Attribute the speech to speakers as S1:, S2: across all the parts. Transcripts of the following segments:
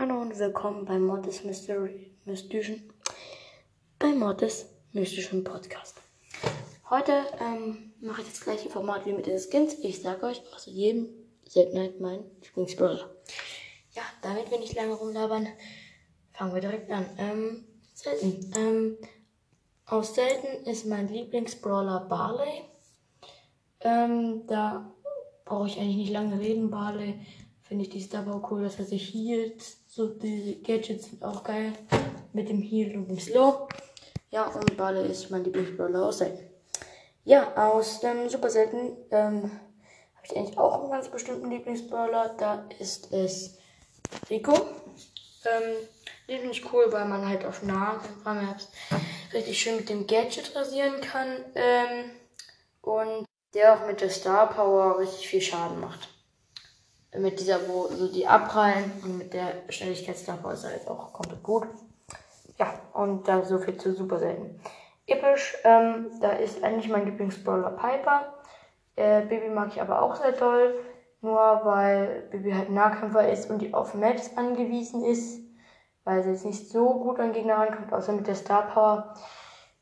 S1: Hallo und willkommen bei Mortis Mystery Mystischen, bei Mortis Mystischen Podcast. Heute ähm, mache ich das gleiche Format wie mit den Skins. Ich sage euch aus jedem Seltenheit mein Lieblingsbrawler. Ja, damit wir nicht lange rumlabern, fangen wir direkt an. Ähm, selten. Ähm, aus selten ist mein Lieblingsbrawler Barley. Ähm, da brauche ich eigentlich nicht lange reden. Barley finde ich die Starbow cool, dass er sich healt. So die Gadgets sind auch geil. Mit dem Heal und dem Slow. Ja, und Barley ist mein Lieblingsbrawler aus selten. Ja, aus dem Super selten ähm, habe ich eigentlich auch einen ganz bestimmten Lieblingsbrawler. Da ist es Rico. Ähm, den cool, weil man halt auf Nahkampf richtig schön mit dem Gadget rasieren kann. Ähm, und der auch mit der Star Power richtig viel Schaden macht mit dieser, wo so die abprallen und mit der Schnelligkeitsdauer ist halt auch komplett gut. Ja, und da so viel zu super selten. Episch, ähm, da ist eigentlich mein Lieblingsbrawler Piper. Äh, Baby mag ich aber auch sehr toll, nur weil Baby halt Nahkämpfer ist und die auf Maps angewiesen ist, weil sie jetzt nicht so gut an Gegner rankommt, außer mit der Star Power.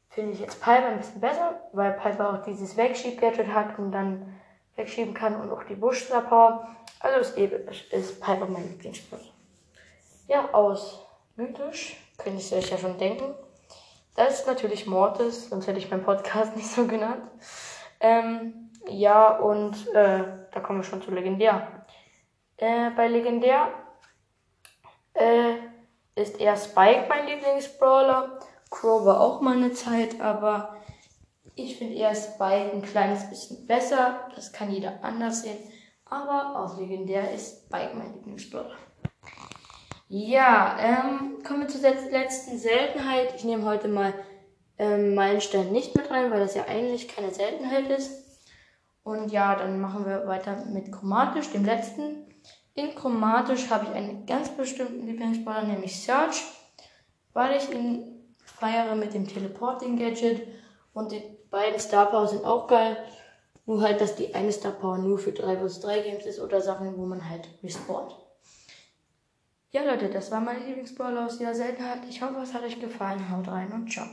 S1: Finde ich jetzt Piper ein bisschen besser, weil Piper auch dieses Wegschieb-Gadget hat und dann wegschieben kann und auch die Bush Star Power. Also ist, ist Piper mein Lieblingsspieler. Ja, aus mythisch, könnte ich euch ja schon denken. Das ist natürlich Mortis, sonst hätte ich meinen Podcast nicht so genannt. Ähm, ja, und äh, da kommen wir schon zu Legendär. Äh, bei Legendär äh, ist eher Spike mein Lieblingsbrawler. Crow war auch mal eine Zeit, aber ich finde eher Spike ein kleines bisschen besser. Das kann jeder anders sehen. Aber aus legendär ist Spike mein Lieblingsbrawler. Ja, ähm, kommen wir zur letzten Seltenheit. Ich nehme heute mal ähm, Meilenstein nicht mit rein, weil das ja eigentlich keine Seltenheit ist. Und ja, dann machen wir weiter mit Chromatisch, dem letzten. In Chromatisch habe ich einen ganz bestimmten Lieblingsbrawler, nämlich Search, weil ich ihn feiere mit dem Teleporting Gadget und die beiden Star Power sind auch geil. Nur halt, dass die eine Star Power nur für 3 vs 3 Games ist oder Sachen, wo man halt respawnt. Ja, Leute, das war mein Lieblingsbrawler aus dieser Seltenheit. Ich hoffe, es hat euch gefallen. Haut rein und ciao.